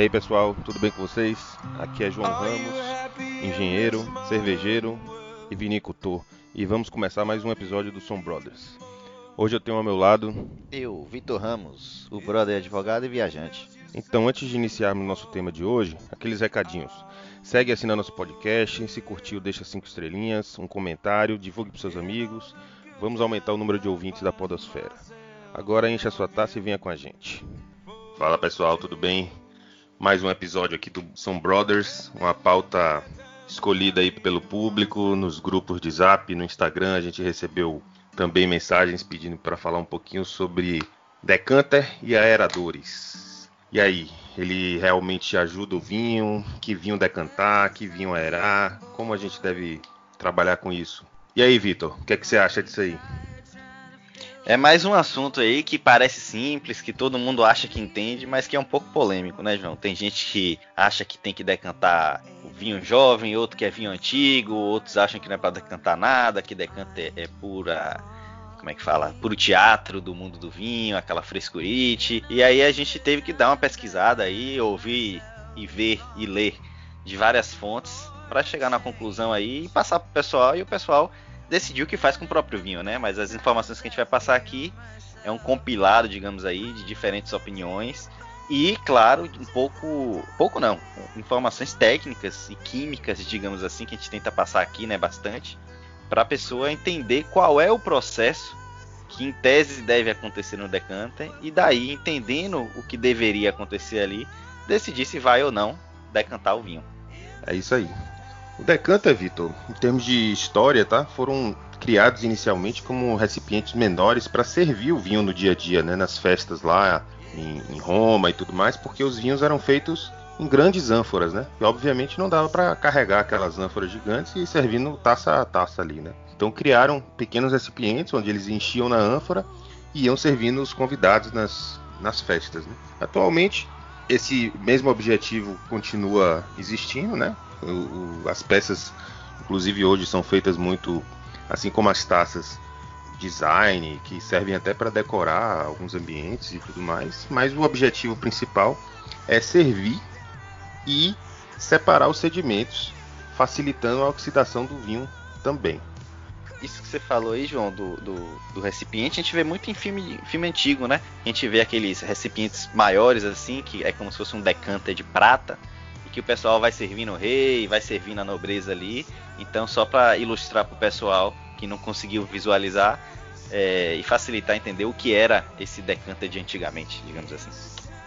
E aí pessoal, tudo bem com vocês? Aqui é João Ramos, engenheiro, cervejeiro e vinicultor. E vamos começar mais um episódio do Som Brothers. Hoje eu tenho ao meu lado. Eu, Vitor Ramos, o brother advogado e viajante. Então, antes de iniciarmos nosso tema de hoje, aqueles recadinhos. Segue assinando nosso podcast, se curtiu, deixa cinco estrelinhas, um comentário, divulgue para seus amigos. Vamos aumentar o número de ouvintes da Podosfera. Agora encha a sua taça e venha com a gente. Fala pessoal, tudo bem? Mais um episódio aqui do São Brothers, uma pauta escolhida aí pelo público nos grupos de Zap, no Instagram. A gente recebeu também mensagens pedindo para falar um pouquinho sobre decanter e aeradores. E aí, ele realmente ajuda o vinho? Que vinho decantar? Que vinho aerar? Como a gente deve trabalhar com isso? E aí, Vitor, o que, é que você acha disso aí? É mais um assunto aí que parece simples, que todo mundo acha que entende, mas que é um pouco polêmico, né, João? Tem gente que acha que tem que decantar o vinho jovem, outro que é vinho antigo, outros acham que não é para decantar nada, que decanta é, é pura como é que fala, puro teatro do mundo do vinho, aquela frescurite. E aí a gente teve que dar uma pesquisada aí, ouvir e ver e ler de várias fontes para chegar na conclusão aí e passar pro pessoal e o pessoal decidir o que faz com o próprio vinho, né? Mas as informações que a gente vai passar aqui é um compilado, digamos aí, de diferentes opiniões e, claro, um pouco, pouco não, informações técnicas e químicas, digamos assim, que a gente tenta passar aqui, né, bastante, para a pessoa entender qual é o processo que em tese deve acontecer no decanter e daí entendendo o que deveria acontecer ali, decidir se vai ou não decantar o vinho. É isso aí. O decanter, Vitor, em termos de história, tá? Foram criados inicialmente como recipientes menores para servir o vinho no dia a dia, né? Nas festas lá em, em Roma e tudo mais, porque os vinhos eram feitos em grandes ânforas, né? E obviamente não dava para carregar aquelas ânforas gigantes e servindo taça a taça ali, né? Então criaram pequenos recipientes onde eles enchiam na ânfora e iam servindo os convidados nas, nas festas. Né? Atualmente esse mesmo objetivo continua existindo, né? O, as peças, inclusive hoje, são feitas muito, assim como as taças, design, que servem até para decorar alguns ambientes e tudo mais. Mas o objetivo principal é servir e separar os sedimentos, facilitando a oxidação do vinho também isso que você falou aí, João, do, do, do, recipiente, a gente vê muito em filme, filme antigo, né? A gente vê aqueles recipientes maiores, assim, que é como se fosse um decanter de prata, que o pessoal vai servindo o rei, vai servindo a nobreza ali. Então, só para ilustrar para o pessoal que não conseguiu visualizar é, e facilitar entender o que era esse decanter de antigamente, digamos assim.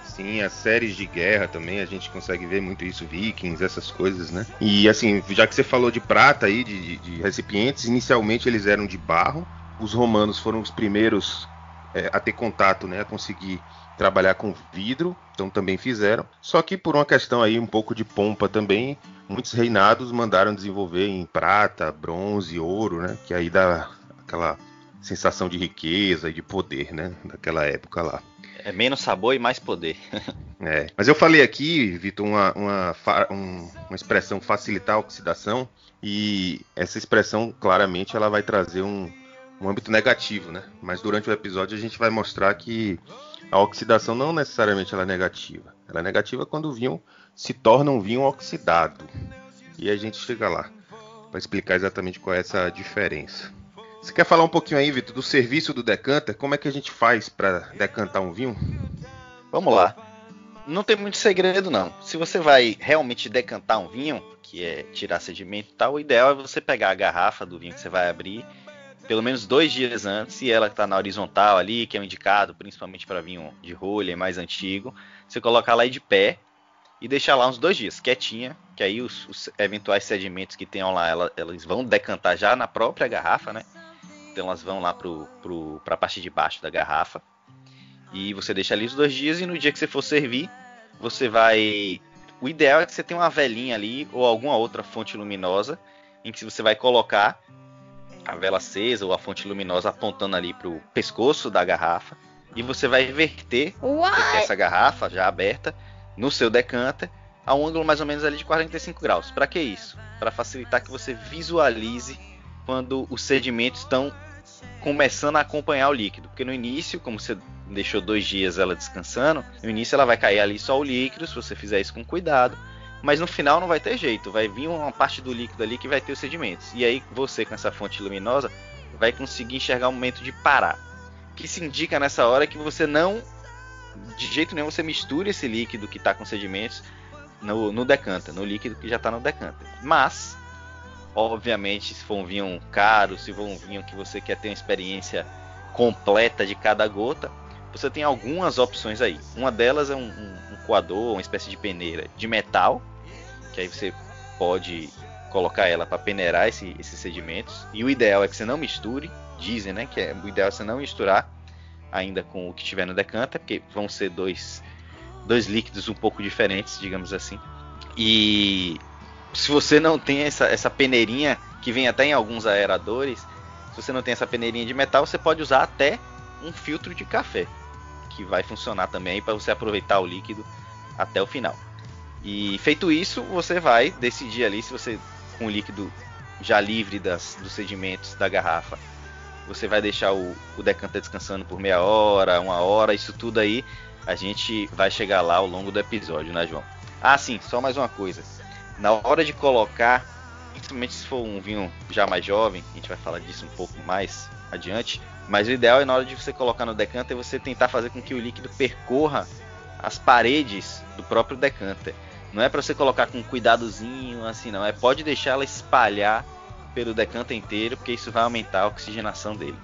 Sim, as séries de guerra também, a gente consegue ver muito isso, Vikings, essas coisas, né? E assim, já que você falou de prata aí, de, de recipientes, inicialmente eles eram de barro. Os romanos foram os primeiros é, a ter contato, né? A conseguir trabalhar com vidro, então também fizeram. Só que por uma questão aí um pouco de pompa também, muitos reinados mandaram desenvolver em prata, bronze, ouro, né? Que aí dá aquela sensação de riqueza e de poder, né? Daquela época lá. É menos sabor e mais poder. é. Mas eu falei aqui, Vitor, uma, uma, uma expressão facilitar a oxidação, e essa expressão claramente ela vai trazer um, um âmbito negativo, né? Mas durante o episódio a gente vai mostrar que a oxidação não necessariamente ela é negativa. Ela é negativa quando o vinho se torna um vinho oxidado. E a gente chega lá para explicar exatamente qual é essa diferença. Você quer falar um pouquinho aí, Vitor, do serviço do decanter? Como é que a gente faz para decantar um vinho? Vamos lá. Não tem muito segredo não. Se você vai realmente decantar um vinho, que é tirar sedimento e tal, o ideal é você pegar a garrafa do vinho que você vai abrir pelo menos dois dias antes, e ela está na horizontal ali, que é o indicado principalmente para vinho de rolha, mais antigo, você colocar lá de pé e deixar lá uns dois dias, quietinha, que aí os, os eventuais sedimentos que tenham lá, ela, elas vão decantar já na própria garrafa, né? Então elas vão lá para a parte de baixo da garrafa. E você deixa ali os dois dias e no dia que você for servir, você vai. O ideal é que você tenha uma velinha ali ou alguma outra fonte luminosa em que você vai colocar a vela acesa ou a fonte luminosa apontando ali para o pescoço da garrafa e você vai verter What? essa garrafa já aberta no seu decanter a um ângulo mais ou menos ali de 45 graus. Para que isso? Para facilitar que você visualize quando os sedimentos estão começando a acompanhar o líquido. Porque no início, como você deixou dois dias ela descansando, no início ela vai cair ali só o líquido, se você fizer isso com cuidado. Mas no final não vai ter jeito, vai vir uma parte do líquido ali que vai ter os sedimentos. E aí você com essa fonte luminosa vai conseguir enxergar o momento de parar. Que se indica nessa hora que você não, de jeito nenhum, você misture esse líquido que está com sedimentos no, no decanter, no líquido que já está no decanter. Mas, obviamente, se for um vinho caro, se for um vinho que você quer ter uma experiência completa de cada gota, você tem algumas opções aí. Uma delas é um, um, um coador, uma espécie de peneira de metal, que aí você pode colocar ela para peneirar esse, esses sedimentos. E o ideal é que você não misture, dizem, né, que é, o ideal é você não misturar ainda com o que tiver no decanter, porque vão ser dois dois líquidos um pouco diferentes, digamos assim. E se você não tem essa, essa peneirinha, que vem até em alguns aeradores, se você não tem essa peneirinha de metal, você pode usar até um filtro de café, que vai funcionar também para você aproveitar o líquido até o final. E feito isso, você vai decidir ali se você, com o líquido já livre das, dos sedimentos da garrafa, você vai deixar o, o decanter descansando por meia hora, uma hora, isso tudo aí a gente vai chegar lá ao longo do episódio, né, João? Ah, sim, só mais uma coisa. Na hora de colocar, principalmente se for um vinho já mais jovem, a gente vai falar disso um pouco mais adiante, mas o ideal é na hora de você colocar no decanter você tentar fazer com que o líquido percorra as paredes do próprio decanter. Não é para você colocar com cuidadozinho assim, não. É pode deixar ela espalhar pelo decanter inteiro, porque isso vai aumentar a oxigenação dele.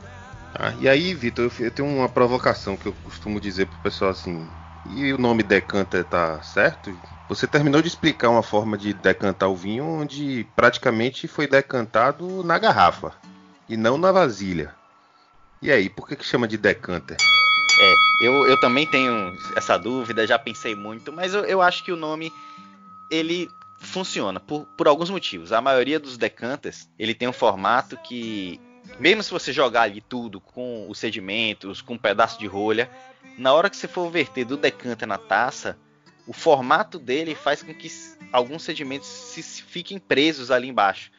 Ah, e aí, Vitor, eu, eu, tenho uma provocação que eu costumo dizer pro pessoal assim. E o nome decanter tá certo? Você terminou de explicar uma forma de decantar o vinho onde praticamente foi decantado na garrafa e não na vasilha. E aí, por que, que chama de decanter? É, eu, eu também tenho essa dúvida, já pensei muito, mas eu, eu acho que o nome ele funciona por, por alguns motivos. A maioria dos decanters ele tem um formato que mesmo se você jogar ali tudo com os sedimentos, com um pedaço de rolha, na hora que você for verter do decanter na taça, o formato dele faz com que alguns sedimentos se fiquem presos ali embaixo.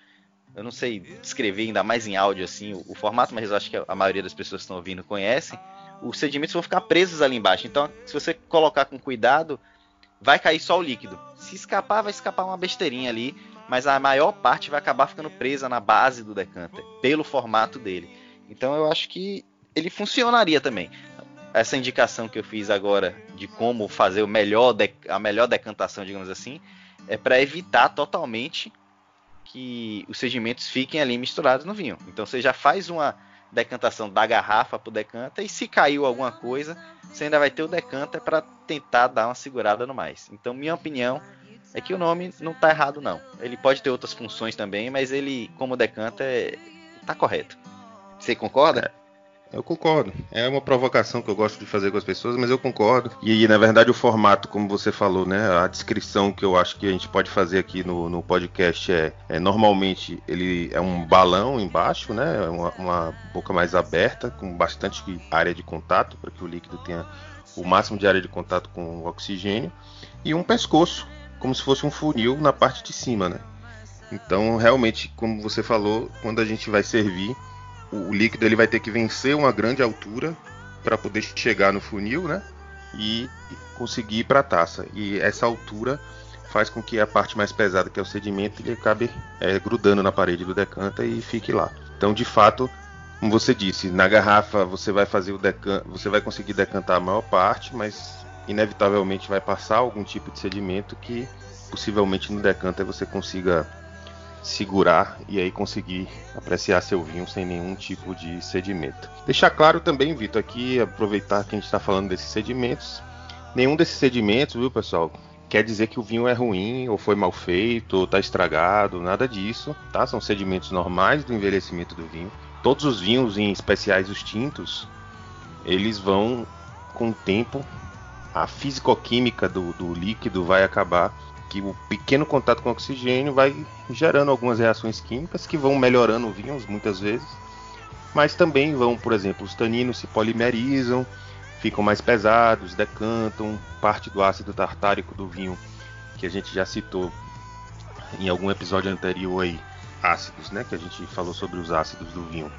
Eu não sei descrever ainda mais em áudio assim o, o formato, mas eu acho que a maioria das pessoas que estão ouvindo conhecem. Os sedimentos vão ficar presos ali embaixo. Então, se você colocar com cuidado, vai cair só o líquido. Se escapar, vai escapar uma besteirinha ali, mas a maior parte vai acabar ficando presa na base do decanter, pelo formato dele. Então eu acho que ele funcionaria também. Essa indicação que eu fiz agora de como fazer melhor a melhor decantação, digamos assim, é para evitar totalmente que os sedimentos fiquem ali misturados no vinho. Então você já faz uma decantação da garrafa para o decanter e se caiu alguma coisa, você ainda vai ter o decanter para tentar dar uma segurada no mais. Então, minha opinião, é que o nome não tá errado, não. Ele pode ter outras funções também, mas ele, como decanta, é... tá correto. Você concorda? É, eu concordo. É uma provocação que eu gosto de fazer com as pessoas, mas eu concordo. E, na verdade, o formato, como você falou, né? A descrição que eu acho que a gente pode fazer aqui no, no podcast é, é, normalmente ele é um balão embaixo, né? Uma, uma boca mais aberta, com bastante área de contato, para que o líquido tenha o máximo de área de contato com o oxigênio. E um pescoço como se fosse um funil na parte de cima, né? Então, realmente, como você falou, quando a gente vai servir, o, líquido ele vai ter que vencer uma grande altura para poder chegar no funil, né? E conseguir ir para a taça. E essa altura faz com que a parte mais pesada, que é o sedimento, ele acabe é, grudando na parede do decanta e fique lá. Então, de fato, como você disse, na garrafa você vai fazer o decan você vai conseguir decantar a maior parte, mas inevitavelmente vai passar algum tipo de sedimento que possivelmente no decanter você consiga segurar e aí conseguir apreciar seu vinho sem nenhum tipo de sedimento. Deixar claro também, Vitor, aqui aproveitar que a gente está falando desses sedimentos. Nenhum desses sedimentos, viu, pessoal, quer dizer que o vinho é ruim ou foi mal feito ou está estragado, nada disso, tá? São sedimentos normais do envelhecimento do vinho. Todos os vinhos, em especiais os tintos, eles vão com o tempo a fisicoquímica do, do líquido vai acabar que o pequeno contato com oxigênio vai gerando algumas reações químicas que vão melhorando vinhos muitas vezes, mas também vão, por exemplo, os taninos se polimerizam, ficam mais pesados, decantam, parte do ácido tartárico do vinho que a gente já citou em algum episódio anterior aí, ácidos, né, que a gente falou sobre os ácidos do vinho.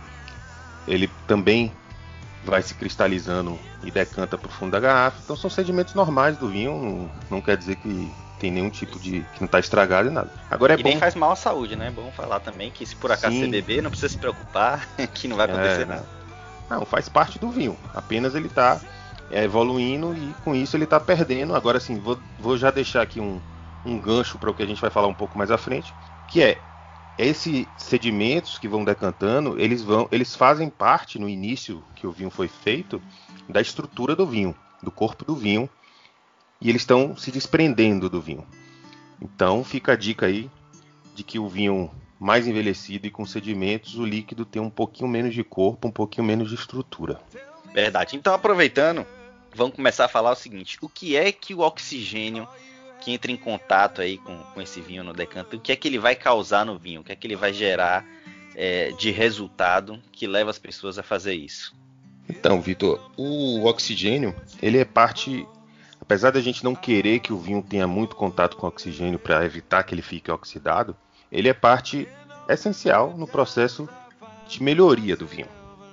ele também vai se cristalizando e decanta para o fundo da garrafa. Então são sedimentos normais do vinho, não, não quer dizer que tem nenhum tipo de. que não está estragado e nada. Agora é e bom... nem faz mal à saúde, né? É bom falar também que se por acaso Sim. você beber, não precisa se preocupar, que não vai acontecer é, nada. Não, faz parte do vinho. Apenas ele está é, evoluindo e com isso ele está perdendo. Agora sim, vou, vou já deixar aqui um, um gancho para o que a gente vai falar um pouco mais à frente, que é esses sedimentos que vão decantando, eles vão, eles fazem parte no início que o vinho foi feito da estrutura do vinho, do corpo do vinho, e eles estão se desprendendo do vinho. Então fica a dica aí de que o vinho mais envelhecido e com sedimentos, o líquido tem um pouquinho menos de corpo, um pouquinho menos de estrutura. Verdade. Então aproveitando, vamos começar a falar o seguinte: o que é que o oxigênio que entra em contato aí com, com esse vinho no decanto, o que é que ele vai causar no vinho? O que é que ele vai gerar é, de resultado que leva as pessoas a fazer isso? Então, Vitor, o oxigênio ele é parte apesar da gente não querer que o vinho tenha muito contato com oxigênio para evitar que ele fique oxidado, ele é parte essencial no processo de melhoria do vinho.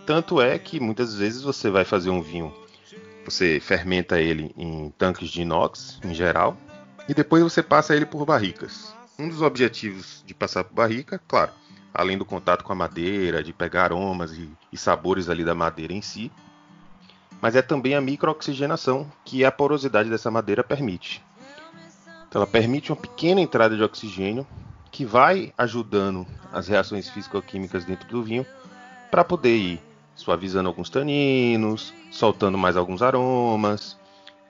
Tanto é que muitas vezes você vai fazer um vinho, você fermenta ele em tanques de inox, em geral, e depois você passa ele por barricas. Um dos objetivos de passar por barrica, claro, além do contato com a madeira, de pegar aromas e, e sabores ali da madeira em si, mas é também a microoxigenação que a porosidade dessa madeira permite. Então, ela permite uma pequena entrada de oxigênio que vai ajudando as reações físico-químicas dentro do vinho para poder ir suavizando alguns taninos, soltando mais alguns aromas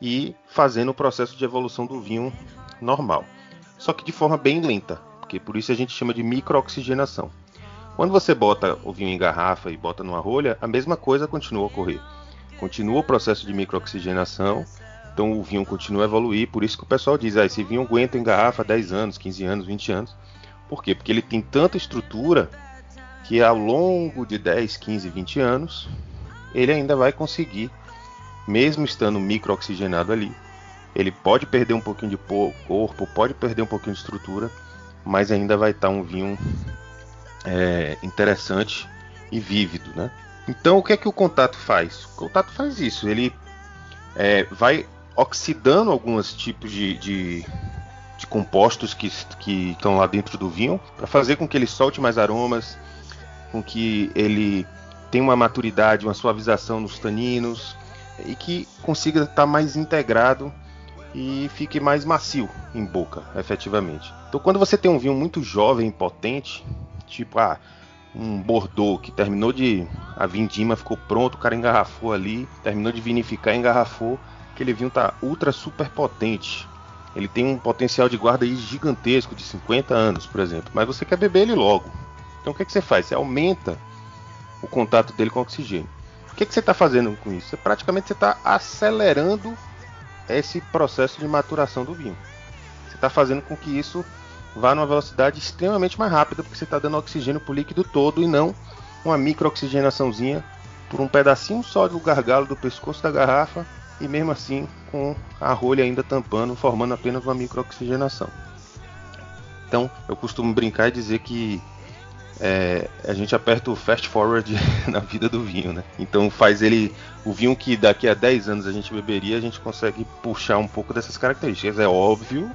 e fazendo o processo de evolução do vinho normal. Só que de forma bem lenta, porque por isso a gente chama de microoxigenação. Quando você bota o vinho em garrafa e bota numa rolha, a mesma coisa continua a ocorrer continua o processo de microoxigenação, então o vinho continua a evoluir, por isso que o pessoal diz, ah, esse vinho aguenta em garrafa 10 anos, 15 anos, 20 anos. Por quê? Porque ele tem tanta estrutura que ao longo de 10, 15, 20 anos, ele ainda vai conseguir, mesmo estando microoxigenado ali, ele pode perder um pouquinho de corpo, pode perder um pouquinho de estrutura, mas ainda vai estar um vinho é, interessante e vívido, né? Então, o que é que o contato faz? O contato faz isso. Ele é, vai oxidando alguns tipos de, de, de compostos que, que estão lá dentro do vinho para fazer com que ele solte mais aromas, com que ele tenha uma maturidade, uma suavização nos taninos e que consiga estar mais integrado e fique mais macio em boca, efetivamente. Então, quando você tem um vinho muito jovem e potente, tipo, ah, um Bordeaux que terminou de. A vindima ficou pronto, o cara engarrafou ali, terminou de vinificar, engarrafou. Aquele vinho tá ultra super potente. Ele tem um potencial de guarda gigantesco, de 50 anos, por exemplo. Mas você quer beber ele logo. Então o que, é que você faz? Você aumenta o contato dele com o oxigênio. O que, é que você está fazendo com isso? Você, praticamente você está acelerando esse processo de maturação do vinho. Você está fazendo com que isso vá numa velocidade extremamente mais rápida, porque você está dando oxigênio para o líquido todo e não uma microoxigenaçãozinha por um pedacinho só do gargalo do pescoço da garrafa e mesmo assim com a rolha ainda tampando, formando apenas uma microoxigenação. Então eu costumo brincar e dizer que é, a gente aperta o fast forward na vida do vinho, né? Então faz ele o vinho que daqui a 10 anos a gente beberia, a gente consegue puxar um pouco dessas características. É óbvio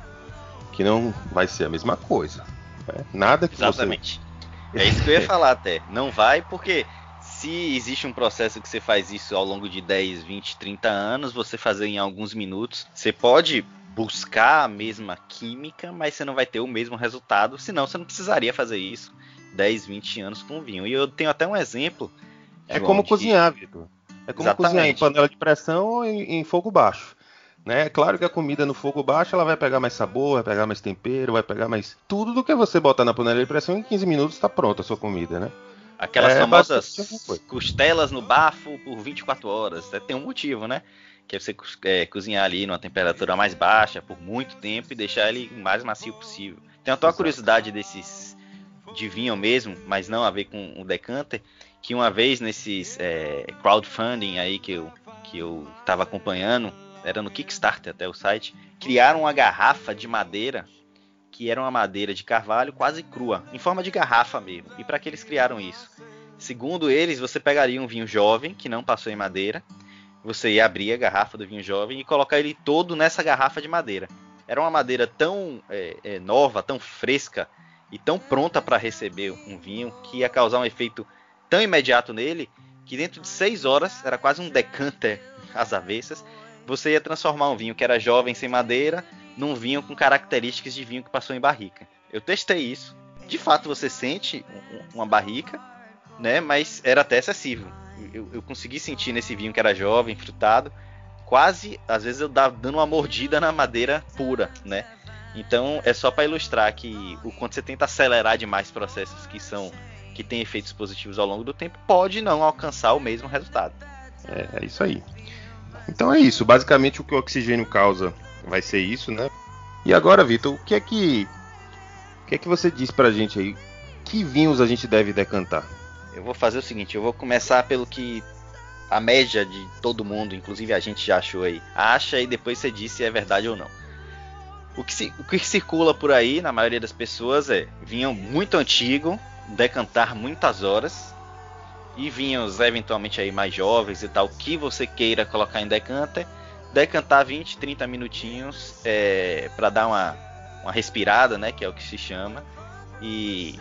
que não vai ser a mesma coisa. Né? Nada que Exatamente. Você... É isso que eu ia falar até. Não vai porque se existe um processo que você faz isso ao longo de 10, 20, 30 anos, você fazer em alguns minutos, você pode buscar a mesma química, mas você não vai ter o mesmo resultado, senão você não precisaria fazer isso 10, 20 anos com vinho. E eu tenho até um exemplo. É João, como de... cozinhar, Vitor. É como Exatamente. cozinhar em panela de pressão ou em, em fogo baixo. Né? É claro que a comida no fogo baixo ela vai pegar mais sabor, vai pegar mais tempero, vai pegar mais tudo do que você botar na panela de pressão em 15 minutos está pronta a sua comida, né? Aquelas é, famosas costelas no bafo por 24 horas. É, tem um motivo, né? Que é você é, cozinhar ali numa temperatura mais baixa por muito tempo e deixar ele o mais macio possível. Tem até uma curiosidade desses de vinho mesmo, mas não a ver com o decanter, que uma vez nesses é, crowdfunding aí que eu que eu estava acompanhando, era no Kickstarter até o site, criaram uma garrafa de madeira que era uma madeira de carvalho quase crua, em forma de garrafa mesmo. E para que eles criaram isso? Segundo eles, você pegaria um vinho jovem que não passou em madeira, você ia abrir a garrafa do vinho jovem e colocar ele todo nessa garrafa de madeira. Era uma madeira tão é, é, nova, tão fresca e tão pronta para receber um vinho que ia causar um efeito tão imediato nele que dentro de seis horas, era quase um decanter às avessas, você ia transformar um vinho que era jovem sem madeira num vinho com características de vinho que passou em barrica. Eu testei isso. De fato, você sente uma barrica, né? Mas era até excessivo. Eu, eu consegui sentir nesse vinho que era jovem, frutado, quase, às vezes eu dava dando uma mordida na madeira pura, né? Então é só para ilustrar que o quanto você tenta acelerar demais processos que são que têm efeitos positivos ao longo do tempo pode não alcançar o mesmo resultado. É, é isso aí. Então é isso. Basicamente o que o oxigênio causa vai ser isso, né? E agora, Vitor, o que é que o que é que você diz pra gente aí? Que vinhos a gente deve decantar? Eu vou fazer o seguinte, eu vou começar pelo que a média de todo mundo, inclusive a gente já achou aí, acha e depois você diz se é verdade ou não. O que, o que circula por aí, na maioria das pessoas, é vinho muito antigo, decantar muitas horas, e vinhos eventualmente aí mais jovens e tal, que você queira colocar em decanter, decantar 20, 30 minutinhos é, para dar uma, uma respirada, né, que é o que se chama, e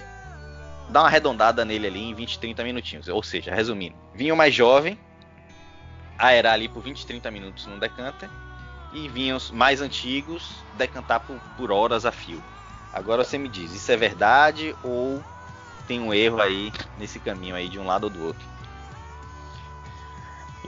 dar uma arredondada nele ali em 20, 30 minutinhos. Ou seja, resumindo, vinho mais jovem, aerar ali por 20, 30 minutos no decanter, e vinhos mais antigos, decantar por, por horas a fio. Agora você me diz, isso é verdade ou tem um erro aí nesse caminho aí de um lado ou do outro.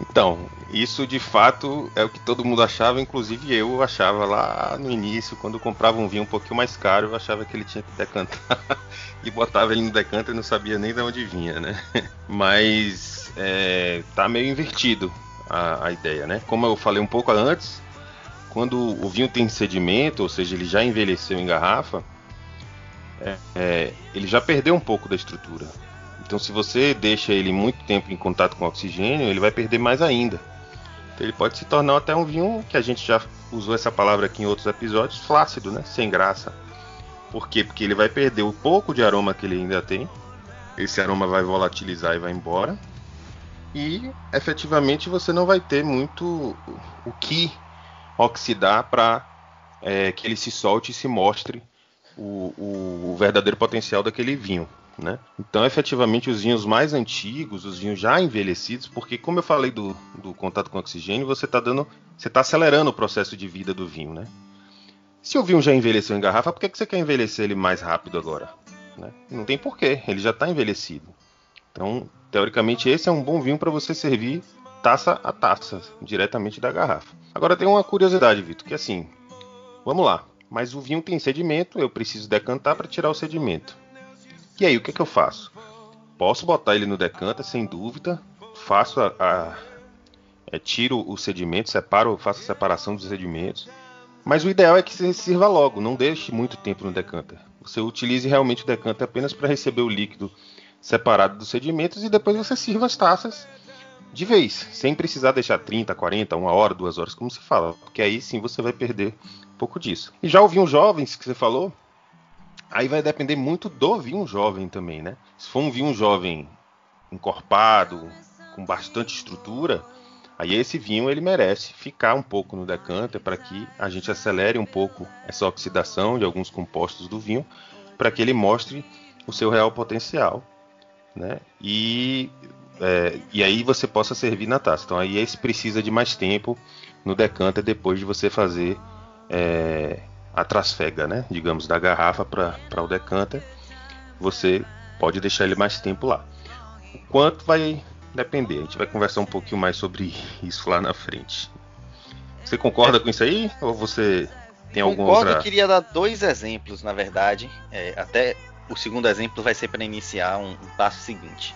Então, isso de fato é o que todo mundo achava, inclusive eu achava lá no início, quando comprava um vinho um pouquinho mais caro, eu achava que ele tinha que decantar e botava ele no decanter e não sabia nem de onde vinha, né? Mas é, tá meio invertido a, a ideia, né? Como eu falei um pouco antes, quando o vinho tem sedimento, ou seja, ele já envelheceu em garrafa, é, é, ele já perdeu um pouco da estrutura. Então, se você deixa ele muito tempo em contato com oxigênio, ele vai perder mais ainda. Então, ele pode se tornar até um vinho que a gente já usou essa palavra aqui em outros episódios, flácido, né? Sem graça. Por quê? Porque ele vai perder o pouco de aroma que ele ainda tem. Esse aroma vai volatilizar e vai embora. E efetivamente você não vai ter muito o que oxidar para é, que ele se solte e se mostre o, o, o verdadeiro potencial daquele vinho. Né? Então, efetivamente, os vinhos mais antigos, os vinhos já envelhecidos, porque como eu falei do, do contato com oxigênio, você está dando, você está acelerando o processo de vida do vinho, né? Se o vinho já envelheceu em garrafa, por que, que você quer envelhecer ele mais rápido agora? Né? Não tem porquê, ele já está envelhecido. Então, teoricamente, esse é um bom vinho para você servir taça a taça, diretamente da garrafa. Agora tem uma curiosidade, Vitor, que assim, vamos lá. Mas o vinho tem sedimento, eu preciso decantar para tirar o sedimento. E aí, o que, é que eu faço? Posso botar ele no decanter, sem dúvida. Faço a, a é, tiro o sedimento, separo, faço a separação dos sedimentos. Mas o ideal é que você sirva logo, não deixe muito tempo no decanter. Você utilize realmente o decanter apenas para receber o líquido separado dos sedimentos e depois você sirva as taças de vez, sem precisar deixar 30, 40, uma hora, duas horas, como se fala, porque aí sim você vai perder pouco disso. E já o vinho jovens que você falou, aí vai depender muito do vinho jovem também, né? Se for um vinho jovem encorpado, com bastante estrutura, aí esse vinho ele merece ficar um pouco no decanter para que a gente acelere um pouco essa oxidação de alguns compostos do vinho, para que ele mostre o seu real potencial, né? E é, e aí você possa servir na taça. Então aí esse precisa de mais tempo no decanter depois de você fazer é, a trasfega, né? Digamos, da garrafa para o decanter. Você pode deixar ele mais tempo lá. O quanto vai depender. A gente vai conversar um pouquinho mais sobre isso lá na frente. Você concorda é. com isso aí? Ou você tem algum Concordo, outra... eu queria dar dois exemplos, na verdade. É, até o segundo exemplo vai ser para iniciar um, um passo seguinte.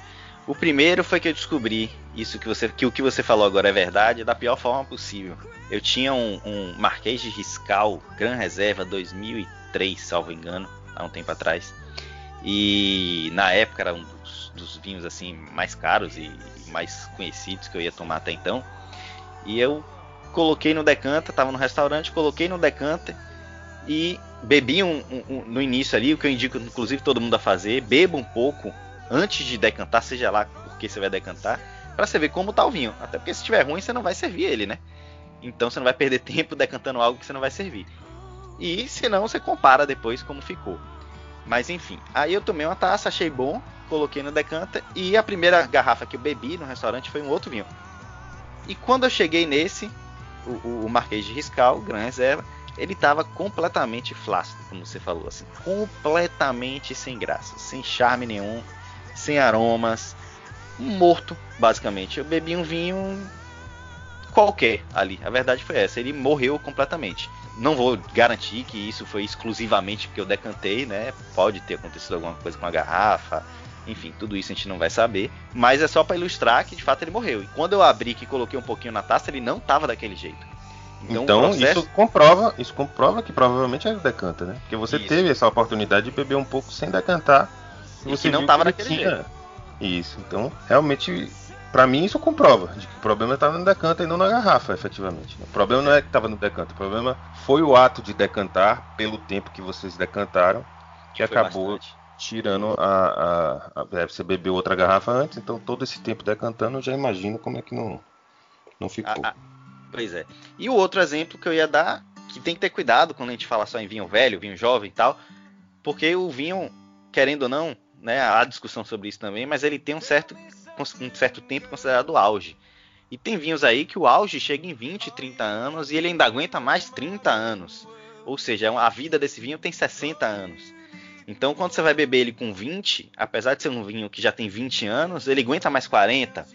O primeiro foi que eu descobri isso que você que o que você falou agora é verdade da pior forma possível. Eu tinha um, um Marquês de Riscal Gran Reserva 2003, salvo engano, há um tempo atrás. E na época era um dos, dos vinhos assim mais caros e, e mais conhecidos que eu ia tomar até então. E eu coloquei no decanter, estava no restaurante, coloquei no decanter e bebi um, um, um, no início ali, o que eu indico inclusive todo mundo a fazer, beba um pouco antes de decantar, seja lá porque você vai decantar, para você ver como tá o vinho. Até porque se estiver ruim, você não vai servir ele, né? Então você não vai perder tempo decantando algo que você não vai servir. E se não, você compara depois como ficou. Mas enfim, aí eu tomei uma taça, achei bom, coloquei no decanta e a primeira garrafa que eu bebi no restaurante foi um outro vinho. E quando eu cheguei nesse, o, o Marquês de Riscal, Gran Reserva, ele estava completamente flácido, como você falou, assim, completamente sem graça, sem charme nenhum, sem aromas, morto, basicamente. Eu bebi um vinho qualquer ali. A verdade foi essa, ele morreu completamente. Não vou garantir que isso foi exclusivamente porque eu decantei, né? Pode ter acontecido alguma coisa com a garrafa, enfim, tudo isso a gente não vai saber. Mas é só para ilustrar que de fato ele morreu. E quando eu abri e coloquei um pouquinho na taça, ele não tava daquele jeito. Então, então processo... isso comprova, isso comprova que provavelmente é decanta, né? Porque você isso. teve essa oportunidade de beber um pouco sem decantar. E, e você não tava daquele tinha... jeito. Isso. Então, realmente para mim isso comprova de que o problema estava no decanto e não na garrafa, efetivamente. O problema não é que estava no decanto, o problema foi o ato de decantar pelo tempo que vocês decantaram que, acabou bastante. tirando a, a, a, é, Você bebeu outra garrafa antes, então todo esse tempo decantando, eu já imagino como é que não, não ficou. Ah, ah, pois é. E o outro exemplo que eu ia dar, que tem que ter cuidado quando a gente fala só em vinho velho, vinho jovem e tal, porque o vinho, querendo ou não, né, há discussão sobre isso também, mas ele tem um certo um certo tempo considerado auge. E tem vinhos aí que o auge chega em 20, 30 anos e ele ainda aguenta mais 30 anos. Ou seja, a vida desse vinho tem 60 anos. Então, quando você vai beber ele com 20, apesar de ser um vinho que já tem 20 anos, ele aguenta mais 40.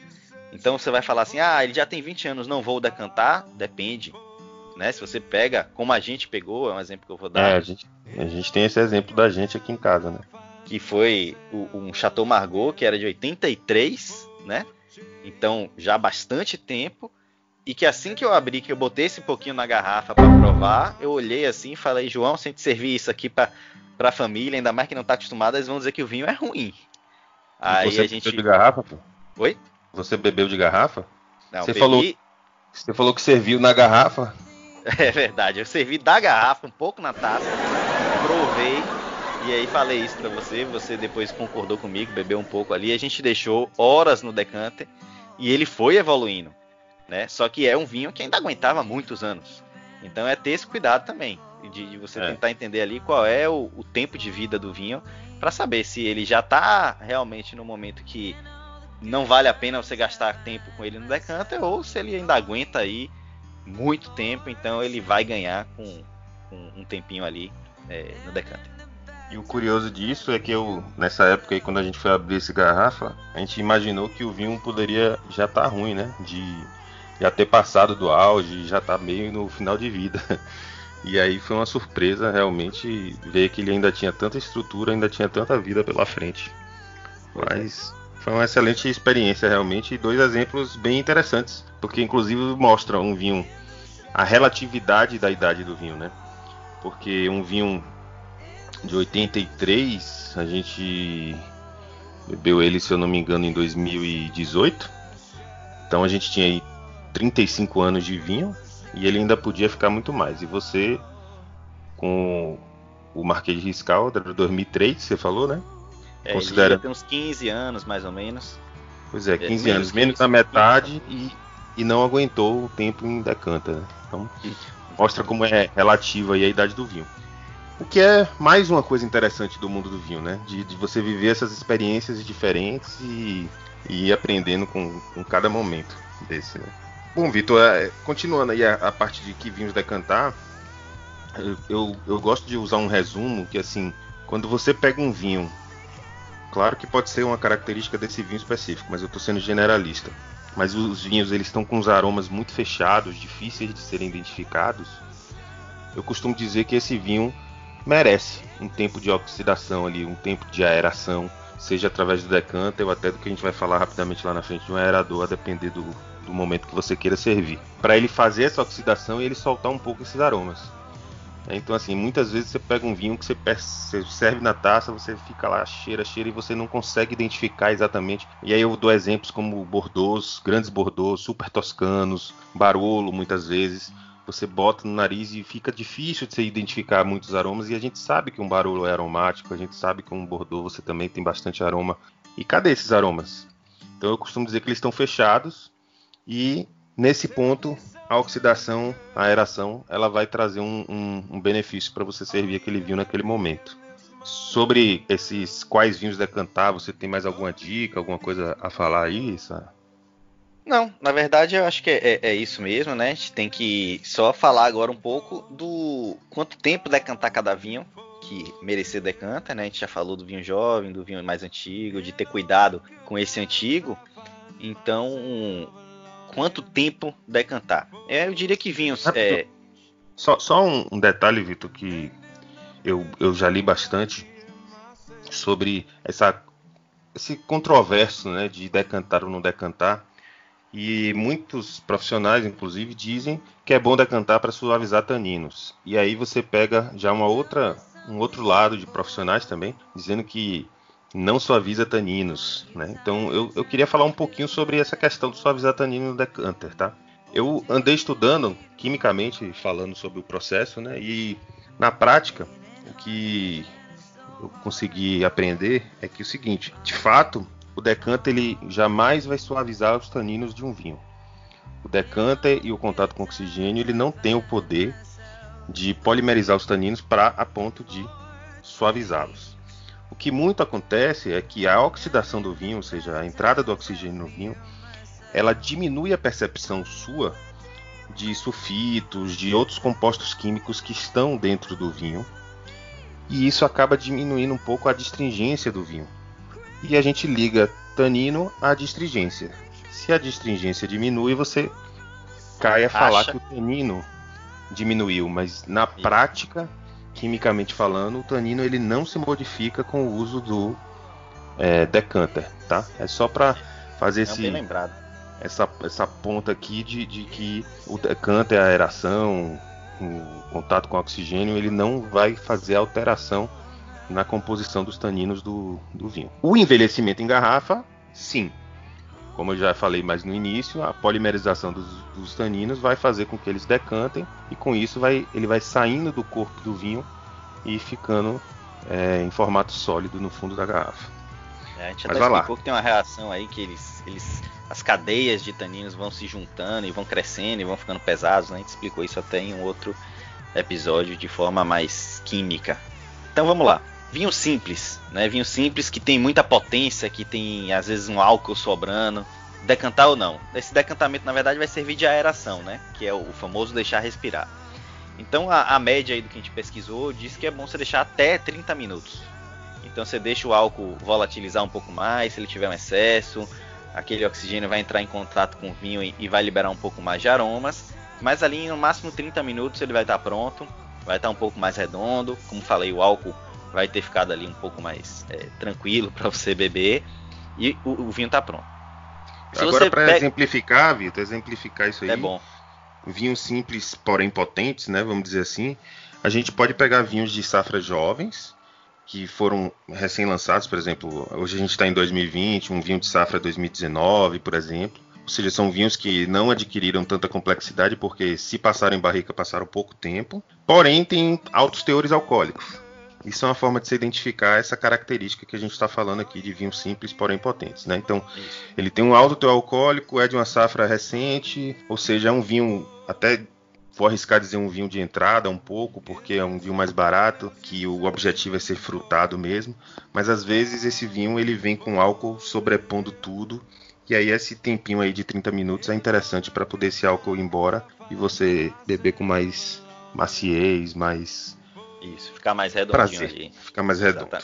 Então, você vai falar assim: ah, ele já tem 20 anos, não vou decantar? Depende. Né? Se você pega, como a gente pegou, é um exemplo que eu vou dar. É, a gente, a gente tem esse exemplo da gente aqui em casa, né? Que foi um Chateau Margaux, que era de 83, né? Então, já há bastante tempo. E que assim que eu abri, que eu botei esse pouquinho na garrafa para provar, eu olhei assim e falei, João, se a gente servir isso aqui para a família, ainda mais que não está acostumada, eles vão dizer que o vinho é ruim. Aí você a gente. Bebeu de garrafa, pô? Oi? Você bebeu de garrafa? Não, você, bebi... falou, você falou que serviu na garrafa. É verdade, eu servi da garrafa, um pouco na taça, provei e aí falei isso para você, você depois concordou comigo, bebeu um pouco ali, a gente deixou horas no decanter e ele foi evoluindo, né? Só que é um vinho que ainda aguentava muitos anos. Então é ter esse cuidado também, de, de você é. tentar entender ali qual é o, o tempo de vida do vinho, para saber se ele já está realmente no momento que não vale a pena você gastar tempo com ele no decanter, ou se ele ainda aguenta aí muito tempo, então ele vai ganhar com, com um tempinho ali é, no decanter. E o curioso disso é que eu, nessa época aí, quando a gente foi abrir esse garrafa, a gente imaginou que o vinho poderia já estar tá ruim, né? De já ter passado do auge, já tá meio no final de vida. E aí foi uma surpresa realmente ver que ele ainda tinha tanta estrutura, ainda tinha tanta vida pela frente. Mas foi uma excelente experiência realmente e dois exemplos bem interessantes, porque inclusive mostram um vinho a relatividade da idade do vinho, né? Porque um vinho de 83, a gente bebeu ele, se eu não me engano, em 2018. Então a gente tinha aí 35 anos de vinho e ele ainda podia ficar muito mais. E você, com o Marquês de Riscal, era 2003, você falou, né? É, Considera... tem uns 15 anos, mais ou menos. Pois é, 15 é, anos, menos da metade e, e não aguentou o tempo em decanta. Né? Então, mostra como é relativa a idade do vinho. O que é mais uma coisa interessante do mundo do vinho, né? De, de você viver essas experiências diferentes e, e ir aprendendo com, com, cada momento desse, né? Bom, Vitor, é, continuando aí a, a, parte de que vinhos decantar, eu, eu, eu gosto de usar um resumo que, assim, quando você pega um vinho, claro que pode ser uma característica desse vinho específico, mas eu estou sendo generalista. Mas os vinhos eles estão com os aromas muito fechados, difíceis de serem identificados. Eu costumo dizer que esse vinho merece um tempo de oxidação ali, um tempo de aeração, seja através do decanter ou até do que a gente vai falar rapidamente lá na frente de um aerador, a depender do, do momento que você queira servir. Para ele fazer essa oxidação e ele soltar um pouco esses aromas. Então, assim, muitas vezes você pega um vinho que você, serve na taça, você fica lá, cheira, cheira, e você não consegue identificar exatamente. E aí eu dou exemplos como Bordeaux, grandes Bordeaux, super toscanos, Barolo, muitas vezes você bota no nariz e fica difícil de você identificar muitos aromas. E a gente sabe que um barulho é aromático, a gente sabe que um Bordeaux você também tem bastante aroma. E cadê esses aromas? Então eu costumo dizer que eles estão fechados e nesse ponto a oxidação, a aeração, ela vai trazer um, um, um benefício para você servir aquele vinho naquele momento. Sobre esses quais vinhos decantar, você tem mais alguma dica, alguma coisa a falar aí? Não, na verdade eu acho que é, é, é, isso mesmo, né? A gente tem que só falar agora um pouco do quanto tempo decantar cada vinho, que merecer decanta, né? A gente já falou do vinho jovem, do vinho mais antigo, de ter cuidado com esse antigo. Então, quanto tempo decantar? É, eu diria que vinhos. É... Só, só um, um detalhe, Vitor, que eu, eu já li bastante sobre essa, esse controverso né, de decantar ou não decantar. E muitos profissionais, inclusive, dizem que é bom decantar para suavizar taninos. E aí você pega já uma outra, um outro lado de profissionais também, dizendo que não suaviza taninos. Né? Então eu, eu queria falar um pouquinho sobre essa questão do suavizar tanino no decanter. Tá? Eu andei estudando quimicamente, falando sobre o processo, né? e na prática o que eu consegui aprender é que é o seguinte, de fato, o decanter ele jamais vai suavizar os taninos de um vinho. O decanter e o contato com oxigênio ele não tem o poder de polimerizar os taninos para a ponto de suavizá-los. O que muito acontece é que a oxidação do vinho, ou seja, a entrada do oxigênio no vinho, ela diminui a percepção sua de sulfitos, de outros compostos químicos que estão dentro do vinho e isso acaba diminuindo um pouco a distringência do vinho. E a gente liga tanino à distringência. Se a distringência diminui, você cai a falar Acha? que o tanino diminuiu, mas na prática, quimicamente falando, o tanino ele não se modifica com o uso do é, decanter, tá? É só para fazer é esse essa, essa ponta aqui de, de que o decanter, a aeração, o contato com oxigênio, ele não vai fazer alteração na composição dos taninos do, do vinho. O envelhecimento em garrafa, sim. Como eu já falei mais no início, a polimerização dos, dos taninos vai fazer com que eles decantem e com isso vai, ele vai saindo do corpo do vinho e ficando é, em formato sólido no fundo da garrafa. É, a gente Mas até explicou lá. que tem uma reação aí que eles, eles as cadeias de taninos vão se juntando e vão crescendo e vão ficando pesados. Né? A gente explicou isso até em um outro episódio de forma mais química. Então vamos lá. Vinho simples, né? Vinho simples que tem muita potência, que tem às vezes um álcool sobrando. Decantar ou não? Esse decantamento na verdade vai servir de aeração, né? Que é o famoso deixar respirar. Então a, a média aí do que a gente pesquisou diz que é bom você deixar até 30 minutos. Então você deixa o álcool volatilizar um pouco mais, se ele tiver um excesso, aquele oxigênio vai entrar em contato com o vinho e, e vai liberar um pouco mais de aromas. Mas ali no máximo 30 minutos ele vai estar pronto, vai estar um pouco mais redondo. Como falei, o álcool vai ter ficado ali um pouco mais é, tranquilo para você beber e o, o vinho está pronto. Se Agora para pega... exemplificar, Vitor, exemplificar isso aí. É bom. Vinhos simples, porém potentes, né? Vamos dizer assim. A gente pode pegar vinhos de safras jovens que foram recém-lançados, por exemplo, hoje a gente está em 2020, um vinho de safra 2019, por exemplo. Ou seja, são vinhos que não adquiriram tanta complexidade porque se passaram em barrica passaram pouco tempo, porém tem altos teores alcoólicos. Isso é uma forma de se identificar essa característica que a gente está falando aqui de vinhos simples, porém potentes. Né? Então, ele tem um alto teor alcoólico, é de uma safra recente, ou seja, é um vinho até Vou arriscar dizer um vinho de entrada um pouco, porque é um vinho mais barato, que o objetivo é ser frutado mesmo. Mas às vezes esse vinho ele vem com álcool sobrepondo tudo. E aí esse tempinho aí de 30 minutos é interessante para poder esse álcool ir embora e você beber com mais maciez, mais isso, ficar mais redondinho prazer, ali. Ficar mais redondo.